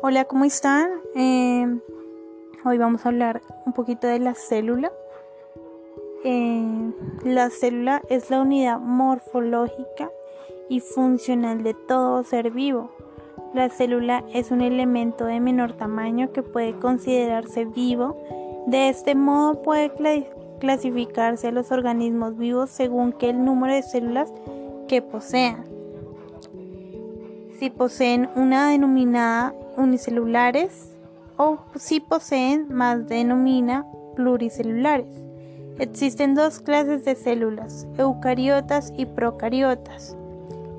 Hola, ¿cómo están? Eh, hoy vamos a hablar un poquito de la célula. Eh, la célula es la unidad morfológica y funcional de todo ser vivo. La célula es un elemento de menor tamaño que puede considerarse vivo. De este modo puede clasificarse a los organismos vivos según que el número de células que posean. Si poseen una denominada unicelulares o si poseen más denomina pluricelulares. Existen dos clases de células, eucariotas y procariotas.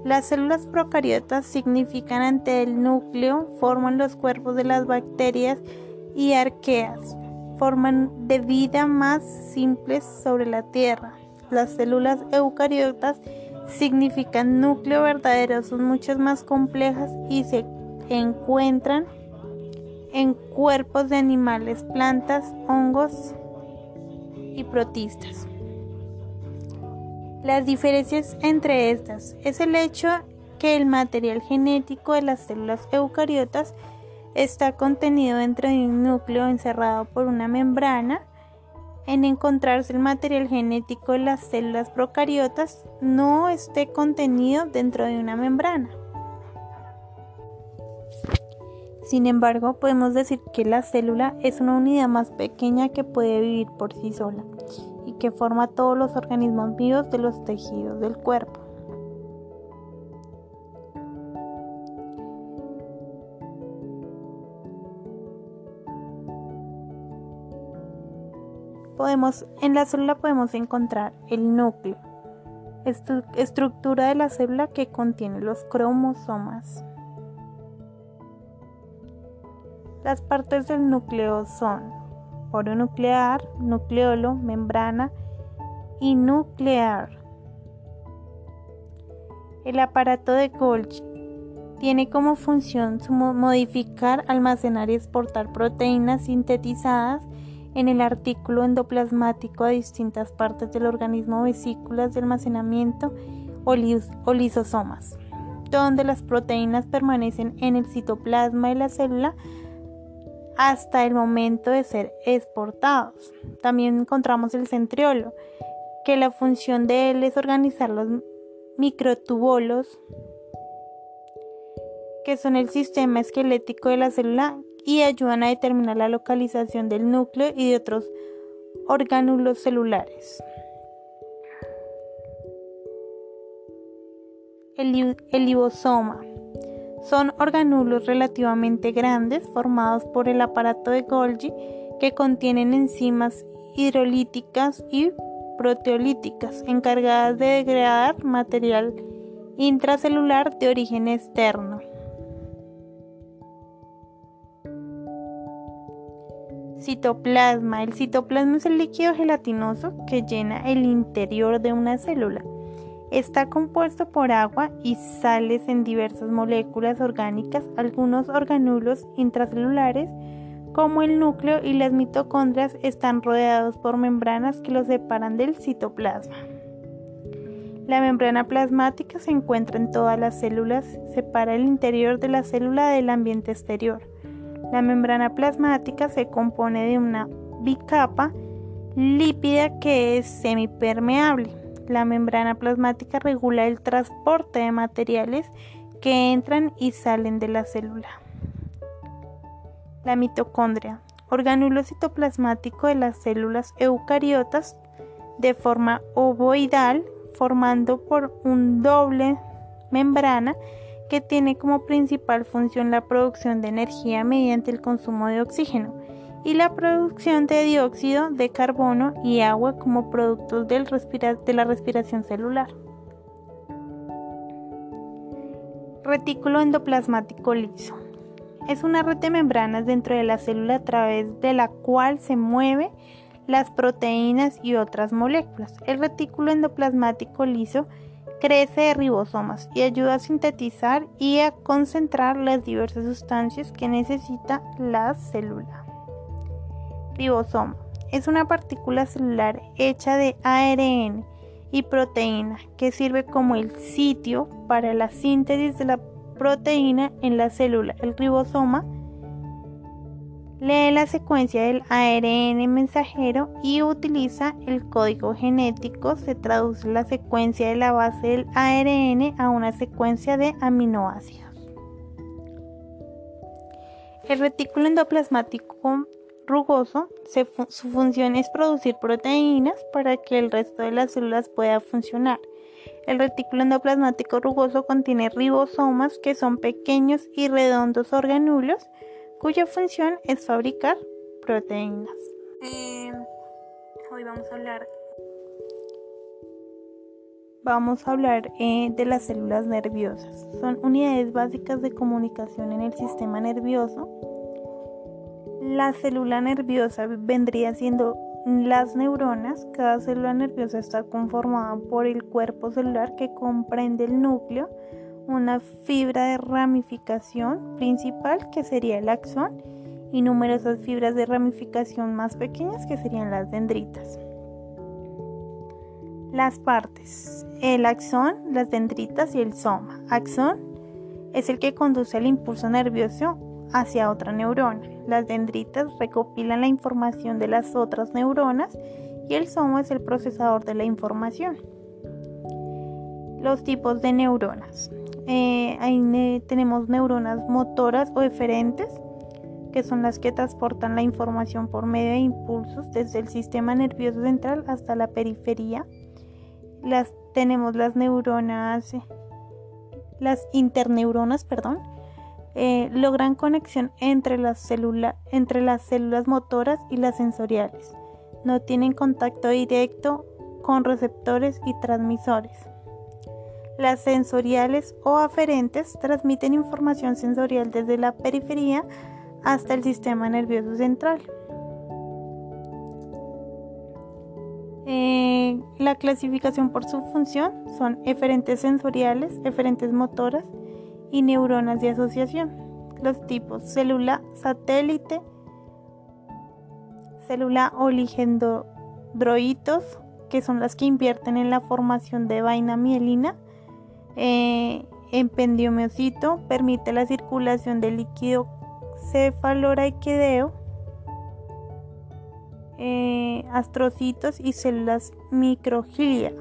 Las células procariotas significan ante el núcleo, forman los cuerpos de las bacterias y arqueas, forman de vida más simples sobre la Tierra. Las células eucariotas significan núcleo verdadero, son muchas más complejas y se encuentran en cuerpos de animales, plantas, hongos y protistas. Las diferencias entre estas es el hecho que el material genético de las células eucariotas está contenido dentro de un núcleo encerrado por una membrana. En encontrarse el material genético de las células procariotas no esté contenido dentro de una membrana. Sin embargo, podemos decir que la célula es una unidad más pequeña que puede vivir por sí sola y que forma todos los organismos vivos de los tejidos del cuerpo. Podemos, en la célula podemos encontrar el núcleo, estructura de la célula que contiene los cromosomas. Las partes del núcleo son poro nuclear, nucleolo, membrana y nuclear. El aparato de Golgi tiene como función modificar, almacenar y exportar proteínas sintetizadas en el artículo endoplasmático a distintas partes del organismo, vesículas de almacenamiento o lisosomas, donde las proteínas permanecen en el citoplasma de la célula hasta el momento de ser exportados. También encontramos el centriolo, que la función de él es organizar los microtubulos, que son el sistema esquelético de la célula y ayudan a determinar la localización del núcleo y de otros orgánulos celulares. El, el ribosoma son organulos relativamente grandes formados por el aparato de Golgi que contienen enzimas hidrolíticas y proteolíticas encargadas de degradar material intracelular de origen externo. Citoplasma. El citoplasma es el líquido gelatinoso que llena el interior de una célula. Está compuesto por agua y sales en diversas moléculas orgánicas, algunos organulos intracelulares, como el núcleo y las mitocondrias, están rodeados por membranas que los separan del citoplasma. La membrana plasmática se encuentra en todas las células, separa el interior de la célula del ambiente exterior. La membrana plasmática se compone de una bicapa lípida que es semipermeable la membrana plasmática regula el transporte de materiales que entran y salen de la célula. La mitocondria, organulo citoplasmático de las células eucariotas de forma ovoidal, formando por un doble membrana que tiene como principal función la producción de energía mediante el consumo de oxígeno y la producción de dióxido de carbono y agua como productos del de la respiración celular. Retículo endoplasmático liso. Es una red de membranas dentro de la célula a través de la cual se mueven las proteínas y otras moléculas. El retículo endoplasmático liso crece de ribosomas y ayuda a sintetizar y a concentrar las diversas sustancias que necesita la célula. Ribosoma es una partícula celular hecha de ARN y proteína que sirve como el sitio para la síntesis de la proteína en la célula. El ribosoma lee la secuencia del ARN mensajero y utiliza el código genético. Se traduce la secuencia de la base del ARN a una secuencia de aminoácidos. El retículo endoplasmático rugoso, su función es producir proteínas para que el resto de las células pueda funcionar. El retículo endoplasmático rugoso contiene ribosomas que son pequeños y redondos organulos cuya función es fabricar proteínas. Eh, hoy vamos a hablar vamos a hablar eh, de las células nerviosas. Son unidades básicas de comunicación en el sistema nervioso. La célula nerviosa vendría siendo las neuronas. Cada célula nerviosa está conformada por el cuerpo celular que comprende el núcleo, una fibra de ramificación principal que sería el axón y numerosas fibras de ramificación más pequeñas que serían las dendritas. Las partes, el axón, las dendritas y el soma. Axón es el que conduce el impulso nervioso hacia otra neurona. Las dendritas recopilan la información de las otras neuronas y el soma es el procesador de la información. Los tipos de neuronas. Eh, ahí tenemos neuronas motoras o eferentes, que son las que transportan la información por medio de impulsos desde el sistema nervioso central hasta la periferia. Las tenemos las neuronas, las interneuronas, perdón, eh, logran conexión entre las, entre las células motoras y las sensoriales. No tienen contacto directo con receptores y transmisores. Las sensoriales o aferentes transmiten información sensorial desde la periferia hasta el sistema nervioso central. Eh, la clasificación por su función son eferentes sensoriales, eferentes motoras y neuronas de asociación. Los tipos célula satélite, célula oligendroitos, que son las que invierten en la formación de vaina mielina, eh, permite la circulación del líquido cefalorraquídeo, eh, astrocitos y células microgilia.